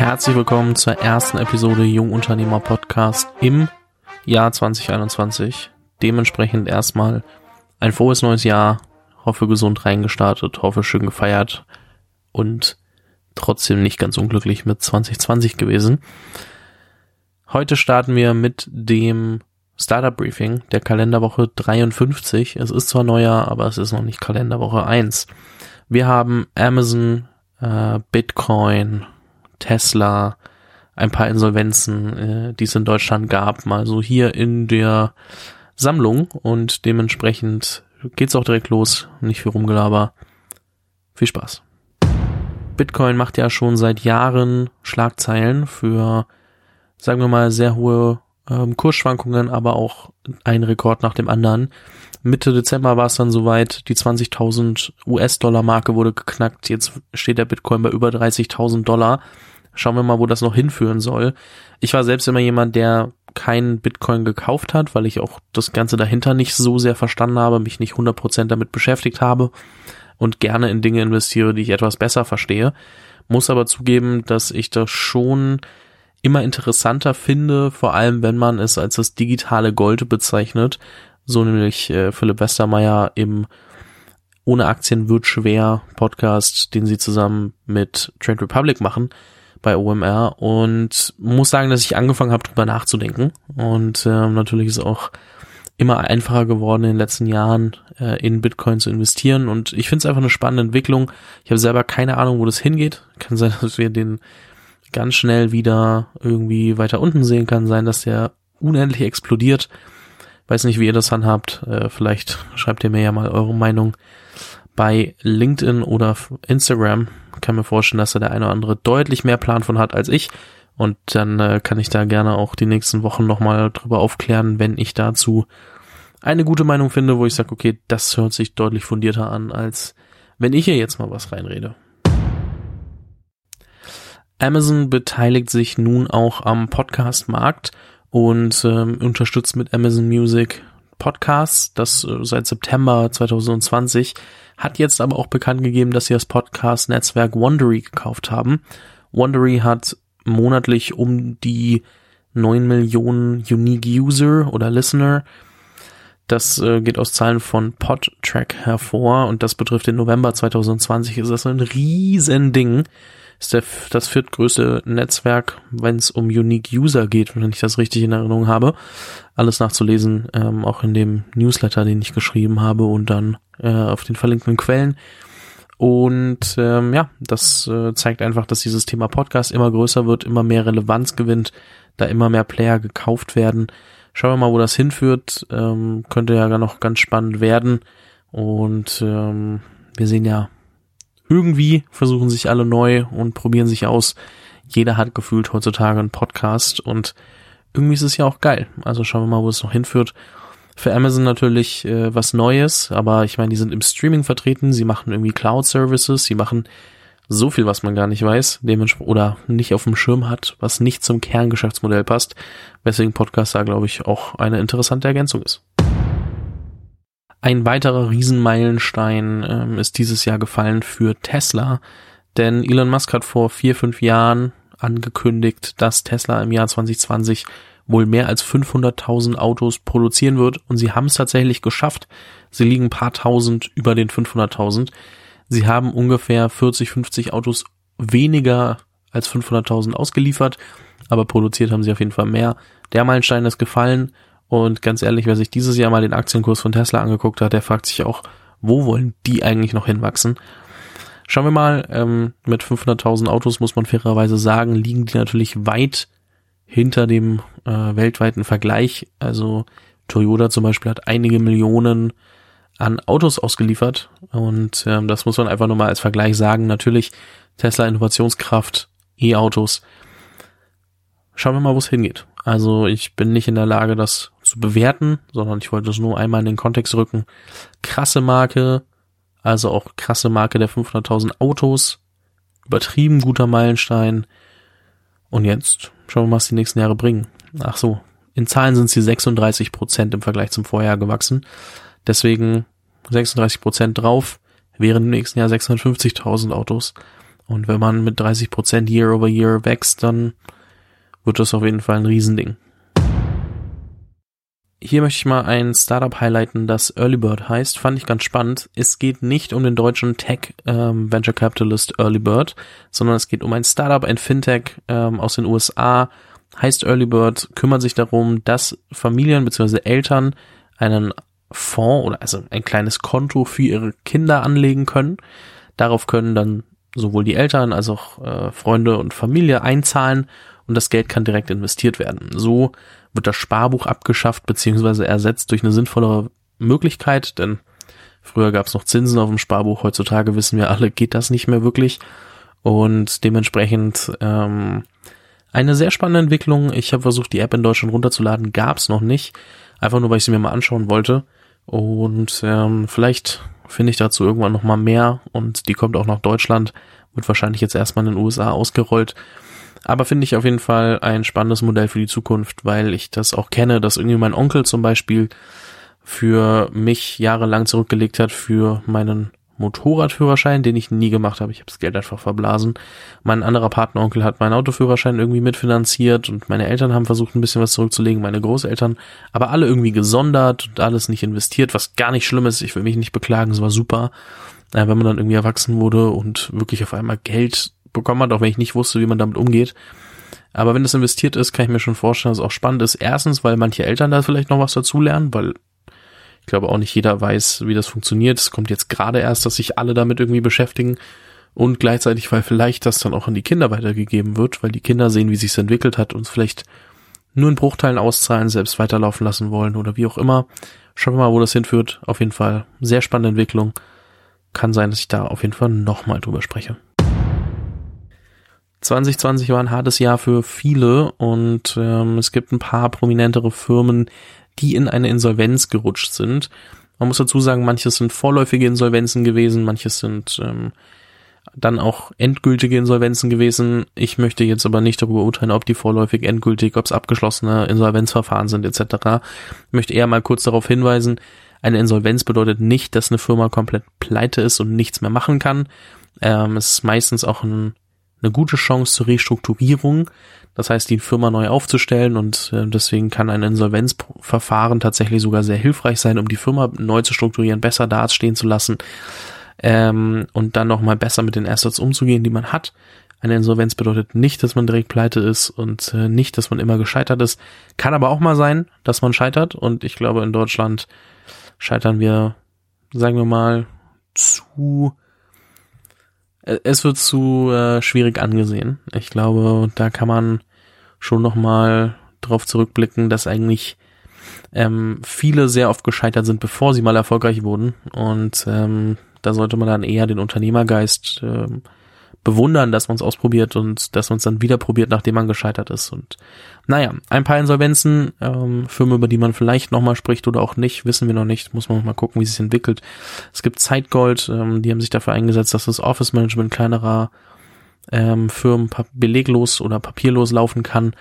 Herzlich willkommen zur ersten Episode Jungunternehmer Podcast im Jahr 2021. Dementsprechend erstmal ein frohes neues Jahr. Hoffe gesund reingestartet, hoffe schön gefeiert und trotzdem nicht ganz unglücklich mit 2020 gewesen. Heute starten wir mit dem Startup Briefing der Kalenderwoche 53. Es ist zwar neuer, aber es ist noch nicht Kalenderwoche 1. Wir haben Amazon, äh, Bitcoin, Tesla, ein paar Insolvenzen, äh, die es in Deutschland gab, mal so hier in der Sammlung und dementsprechend geht's auch direkt los. Nicht viel Rumgelaber. Viel Spaß. Bitcoin macht ja schon seit Jahren Schlagzeilen für, sagen wir mal, sehr hohe ähm, Kursschwankungen, aber auch ein Rekord nach dem anderen. Mitte Dezember war es dann soweit, die 20.000 US-Dollar-Marke wurde geknackt. Jetzt steht der Bitcoin bei über 30.000 Dollar. Schauen wir mal, wo das noch hinführen soll. Ich war selbst immer jemand, der keinen Bitcoin gekauft hat, weil ich auch das Ganze dahinter nicht so sehr verstanden habe, mich nicht 100% damit beschäftigt habe und gerne in Dinge investiere, die ich etwas besser verstehe. Muss aber zugeben, dass ich das schon immer interessanter finde, vor allem wenn man es als das digitale Gold bezeichnet, so nämlich äh, Philipp Westermeier im Ohne Aktien wird schwer Podcast, den sie zusammen mit Trade Republic machen bei OMR und muss sagen, dass ich angefangen habe, drüber nachzudenken und äh, natürlich ist auch immer einfacher geworden in den letzten Jahren äh, in Bitcoin zu investieren und ich finde es einfach eine spannende Entwicklung. Ich habe selber keine Ahnung, wo das hingeht. Kann sein, dass wir den ganz schnell wieder irgendwie weiter unten sehen kann, sein, dass der unendlich explodiert. Weiß nicht, wie ihr das handhabt. Äh, vielleicht schreibt ihr mir ja mal eure Meinung bei LinkedIn oder Instagram. Kann mir vorstellen, dass da der eine oder andere deutlich mehr Plan von hat als ich. Und dann äh, kann ich da gerne auch die nächsten Wochen nochmal drüber aufklären, wenn ich dazu eine gute Meinung finde, wo ich sage, okay, das hört sich deutlich fundierter an, als wenn ich hier jetzt mal was reinrede. Amazon beteiligt sich nun auch am Podcast-Markt und ähm, unterstützt mit Amazon Music Podcasts, das äh, seit September 2020, hat jetzt aber auch bekannt gegeben, dass sie das Podcast-Netzwerk Wondery gekauft haben. Wondery hat monatlich um die 9 Millionen Unique User oder Listener. Das äh, geht aus Zahlen von Podtrack hervor und das betrifft den November 2020. Ist das ein riesen Ding ist der, das viertgrößte Netzwerk, wenn es um Unique User geht, wenn ich das richtig in Erinnerung habe. Alles nachzulesen, ähm, auch in dem Newsletter, den ich geschrieben habe und dann äh, auf den verlinkten Quellen. Und ähm, ja, das äh, zeigt einfach, dass dieses Thema Podcast immer größer wird, immer mehr Relevanz gewinnt, da immer mehr Player gekauft werden. Schauen wir mal, wo das hinführt. Ähm, könnte ja noch ganz spannend werden. Und ähm, wir sehen ja, irgendwie versuchen sich alle neu und probieren sich aus. Jeder hat gefühlt heutzutage einen Podcast und irgendwie ist es ja auch geil. Also schauen wir mal, wo es noch hinführt. Für Amazon natürlich äh, was Neues, aber ich meine, die sind im Streaming vertreten, sie machen irgendwie Cloud Services, sie machen so viel, was man gar nicht weiß, dementsprechend oder nicht auf dem Schirm hat, was nicht zum Kerngeschäftsmodell passt, weswegen Podcast da glaube ich auch eine interessante Ergänzung ist. Ein weiterer Riesenmeilenstein ähm, ist dieses Jahr gefallen für Tesla, denn Elon Musk hat vor vier, fünf Jahren angekündigt, dass Tesla im Jahr 2020 wohl mehr als 500.000 Autos produzieren wird und sie haben es tatsächlich geschafft. Sie liegen ein paar tausend über den 500.000. Sie haben ungefähr 40, 50 Autos weniger als 500.000 ausgeliefert, aber produziert haben sie auf jeden Fall mehr. Der Meilenstein ist gefallen. Und ganz ehrlich, wer sich dieses Jahr mal den Aktienkurs von Tesla angeguckt hat, der fragt sich auch, wo wollen die eigentlich noch hinwachsen? Schauen wir mal, ähm, mit 500.000 Autos muss man fairerweise sagen, liegen die natürlich weit hinter dem äh, weltweiten Vergleich. Also Toyota zum Beispiel hat einige Millionen an Autos ausgeliefert und ähm, das muss man einfach nur mal als Vergleich sagen. Natürlich Tesla Innovationskraft, E-Autos. Schauen wir mal, wo es hingeht. Also ich bin nicht in der Lage, das zu bewerten, sondern ich wollte es nur einmal in den Kontext rücken. Krasse Marke, also auch krasse Marke der 500.000 Autos, übertrieben guter Meilenstein. Und jetzt schauen wir mal, was die nächsten Jahre bringen. Ach so, in Zahlen sind sie 36 Prozent im Vergleich zum Vorjahr gewachsen. Deswegen 36 Prozent drauf, wären im nächsten Jahr 650.000 Autos. Und wenn man mit 30 Prozent Year over Year wächst, dann wird das auf jeden Fall ein Riesending. Hier möchte ich mal ein Startup highlighten, das Earlybird heißt. Fand ich ganz spannend. Es geht nicht um den deutschen Tech ähm, Venture Capitalist Earlybird, sondern es geht um ein Startup, ein Fintech ähm, aus den USA. Heißt Earlybird, kümmert sich darum, dass Familien bzw. Eltern einen Fonds oder also ein kleines Konto für ihre Kinder anlegen können. Darauf können dann sowohl die Eltern als auch äh, Freunde und Familie einzahlen und das Geld kann direkt investiert werden. So wird das Sparbuch abgeschafft beziehungsweise ersetzt durch eine sinnvollere Möglichkeit, denn früher gab es noch Zinsen auf dem Sparbuch, heutzutage wissen wir alle, geht das nicht mehr wirklich. Und dementsprechend ähm, eine sehr spannende Entwicklung. Ich habe versucht, die App in Deutschland runterzuladen, gab es noch nicht, einfach nur, weil ich sie mir mal anschauen wollte. Und ähm, vielleicht finde ich dazu irgendwann noch mal mehr. Und die kommt auch nach Deutschland, wird wahrscheinlich jetzt erstmal in den USA ausgerollt aber finde ich auf jeden Fall ein spannendes Modell für die Zukunft, weil ich das auch kenne, dass irgendwie mein Onkel zum Beispiel für mich jahrelang zurückgelegt hat für meinen Motorradführerschein, den ich nie gemacht habe. Ich habe das Geld einfach verblasen. Mein anderer Partneronkel hat meinen Autoführerschein irgendwie mitfinanziert und meine Eltern haben versucht, ein bisschen was zurückzulegen, meine Großeltern, aber alle irgendwie gesondert und alles nicht investiert, was gar nicht schlimm ist. Ich will mich nicht beklagen, es war super. Äh, wenn man dann irgendwie erwachsen wurde und wirklich auf einmal Geld bekommen hat, auch wenn ich nicht wusste, wie man damit umgeht. Aber wenn das investiert ist, kann ich mir schon vorstellen, dass es auch spannend ist. Erstens, weil manche Eltern da vielleicht noch was dazulernen, weil ich glaube auch nicht jeder weiß, wie das funktioniert. Es kommt jetzt gerade erst, dass sich alle damit irgendwie beschäftigen. Und gleichzeitig, weil vielleicht das dann auch an die Kinder weitergegeben wird, weil die Kinder sehen, wie sich entwickelt hat und vielleicht nur in Bruchteilen auszahlen, selbst weiterlaufen lassen wollen oder wie auch immer. Schauen wir mal, wo das hinführt. Auf jeden Fall sehr spannende Entwicklung. Kann sein, dass ich da auf jeden Fall nochmal drüber spreche. 2020 war ein hartes Jahr für viele und ähm, es gibt ein paar prominentere Firmen, die in eine Insolvenz gerutscht sind. Man muss dazu sagen, manches sind vorläufige Insolvenzen gewesen, manches sind ähm, dann auch endgültige Insolvenzen gewesen. Ich möchte jetzt aber nicht darüber urteilen, ob die vorläufig, endgültig, ob es abgeschlossene Insolvenzverfahren sind etc. Ich möchte eher mal kurz darauf hinweisen, eine Insolvenz bedeutet nicht, dass eine Firma komplett pleite ist und nichts mehr machen kann. Ähm, es ist meistens auch ein eine gute Chance zur Restrukturierung. Das heißt, die Firma neu aufzustellen und äh, deswegen kann ein Insolvenzverfahren tatsächlich sogar sehr hilfreich sein, um die Firma neu zu strukturieren, besser dastehen zu lassen ähm, und dann nochmal besser mit den Assets umzugehen, die man hat. Eine Insolvenz bedeutet nicht, dass man direkt pleite ist und äh, nicht, dass man immer gescheitert ist. Kann aber auch mal sein, dass man scheitert und ich glaube, in Deutschland scheitern wir, sagen wir mal, zu es wird zu äh, schwierig angesehen. Ich glaube, da kann man schon noch mal drauf zurückblicken, dass eigentlich ähm, viele sehr oft gescheitert sind, bevor sie mal erfolgreich wurden. Und ähm, da sollte man dann eher den Unternehmergeist ähm, bewundern, dass man es ausprobiert und dass man es dann wieder probiert, nachdem man gescheitert ist. Und naja, ein paar Insolvenzen, ähm, Firmen, über die man vielleicht nochmal spricht oder auch nicht, wissen wir noch nicht, muss man mal gucken, wie es sich entwickelt. Es gibt Zeitgold, ähm, die haben sich dafür eingesetzt, dass das Office Management kleinerer ähm, Firmen beleglos oder papierlos laufen kann.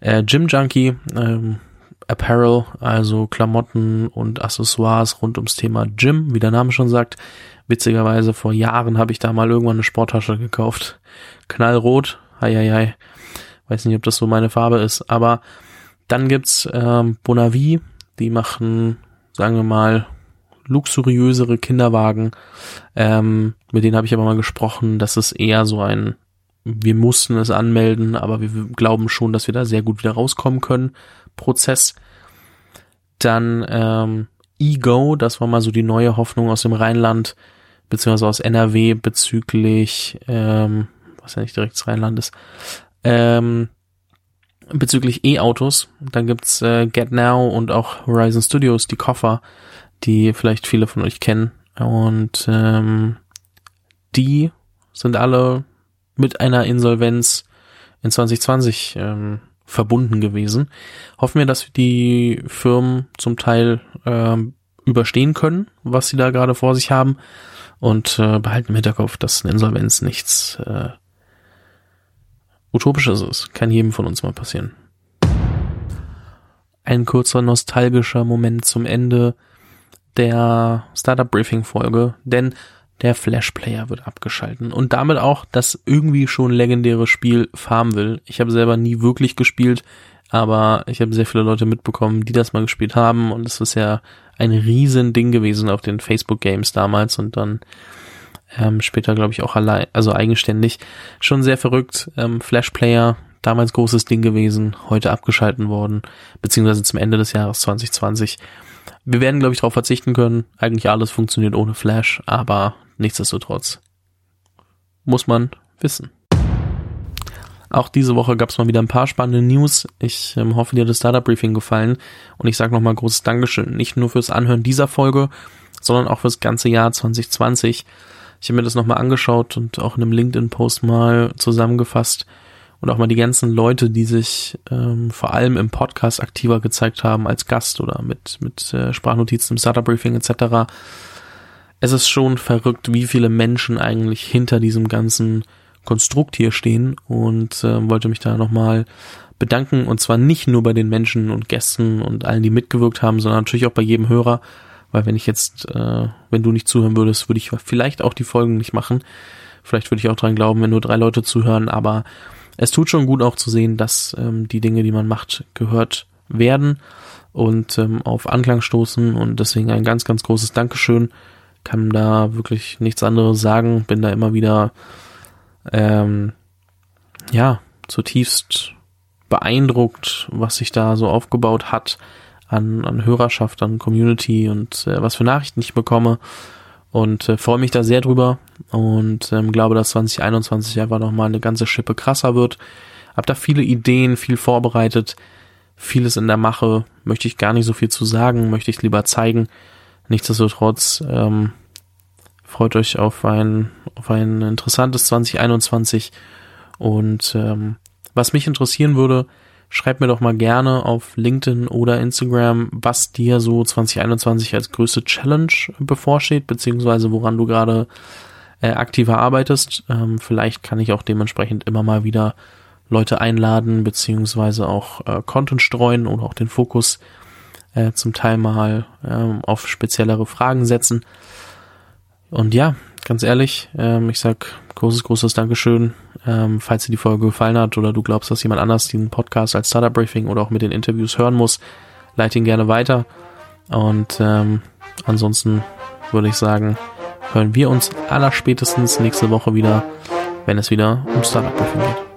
Äh, Gym Junkie, ähm, Apparel, also Klamotten und Accessoires rund ums Thema Gym, wie der Name schon sagt, Witzigerweise vor Jahren habe ich da mal irgendwann eine Sporttasche gekauft. Knallrot, hei, hei, hei. Weiß nicht, ob das so meine Farbe ist. Aber dann gibt's ähm, Bonavi, die machen, sagen wir mal, luxuriösere Kinderwagen. Ähm, mit denen habe ich aber mal gesprochen. Das ist eher so ein, wir mussten es anmelden, aber wir glauben schon, dass wir da sehr gut wieder rauskommen können. Prozess. Dann ähm, Ego, das war mal so die neue Hoffnung aus dem Rheinland beziehungsweise aus NRW bezüglich, ähm, was ja nicht direkt das Rheinland ist, ähm, bezüglich E-Autos. Dann gibt's äh, Get Now und auch Horizon Studios, die Koffer, die vielleicht viele von euch kennen. Und ähm, die sind alle mit einer Insolvenz in 2020 ähm, verbunden gewesen. Hoffen wir, dass die Firmen zum Teil ähm, überstehen können, was sie da gerade vor sich haben und äh, behalten im Hinterkopf, dass eine Insolvenz nichts äh, Utopisches ist. Kann jedem von uns mal passieren. Ein kurzer nostalgischer Moment zum Ende der Startup Briefing Folge, denn der Flash Player wird abgeschalten und damit auch das irgendwie schon legendäre Spiel Farmville. Ich habe selber nie wirklich gespielt, aber ich habe sehr viele Leute mitbekommen, die das mal gespielt haben und es ist ja ein riesen Ding gewesen auf den Facebook Games damals und dann ähm, später glaube ich auch allein, also eigenständig. Schon sehr verrückt. Ähm, Flash Player, damals großes Ding gewesen, heute abgeschalten worden, beziehungsweise zum Ende des Jahres 2020. Wir werden, glaube ich, darauf verzichten können. Eigentlich alles funktioniert ohne Flash, aber nichtsdestotrotz muss man wissen. Auch diese Woche gab es mal wieder ein paar spannende News. Ich ähm, hoffe, dir hat das Startup Briefing gefallen und ich sage nochmal großes Dankeschön, nicht nur fürs Anhören dieser Folge, sondern auch fürs ganze Jahr 2020. Ich habe mir das nochmal angeschaut und auch in einem LinkedIn-Post mal zusammengefasst und auch mal die ganzen Leute, die sich ähm, vor allem im Podcast aktiver gezeigt haben als Gast oder mit, mit äh, Sprachnotizen im Startup Briefing etc. Es ist schon verrückt, wie viele Menschen eigentlich hinter diesem ganzen Konstrukt hier stehen und äh, wollte mich da nochmal bedanken und zwar nicht nur bei den Menschen und Gästen und allen, die mitgewirkt haben, sondern natürlich auch bei jedem Hörer, weil wenn ich jetzt, äh, wenn du nicht zuhören würdest, würde ich vielleicht auch die Folgen nicht machen. Vielleicht würde ich auch dran glauben, wenn nur drei Leute zuhören, aber es tut schon gut auch zu sehen, dass ähm, die Dinge, die man macht, gehört werden und ähm, auf Anklang stoßen und deswegen ein ganz, ganz großes Dankeschön. Kann da wirklich nichts anderes sagen, bin da immer wieder ähm, ja, zutiefst beeindruckt, was sich da so aufgebaut hat an, an Hörerschaft, an Community und äh, was für Nachrichten ich bekomme. Und äh, freue mich da sehr drüber und ähm, glaube, dass 2021 einfach nochmal eine ganze Schippe krasser wird. Hab da viele Ideen, viel vorbereitet, vieles in der Mache, möchte ich gar nicht so viel zu sagen, möchte ich lieber zeigen. Nichtsdestotrotz ähm, Freut euch auf ein, auf ein interessantes 2021. Und ähm, was mich interessieren würde, schreibt mir doch mal gerne auf LinkedIn oder Instagram, was dir so 2021 als größte Challenge bevorsteht, beziehungsweise woran du gerade äh, aktiver arbeitest. Ähm, vielleicht kann ich auch dementsprechend immer mal wieder Leute einladen, beziehungsweise auch äh, Content streuen oder auch den Fokus äh, zum Teil mal äh, auf speziellere Fragen setzen. Und ja, ganz ehrlich, ähm, ich sag großes, großes Dankeschön. Ähm, falls dir die Folge gefallen hat oder du glaubst, dass jemand anders den Podcast als Startup Briefing oder auch mit den Interviews hören muss, leite ihn gerne weiter. Und ähm, ansonsten würde ich sagen, hören wir uns allerspätestens nächste Woche wieder, wenn es wieder um Startup Briefing geht.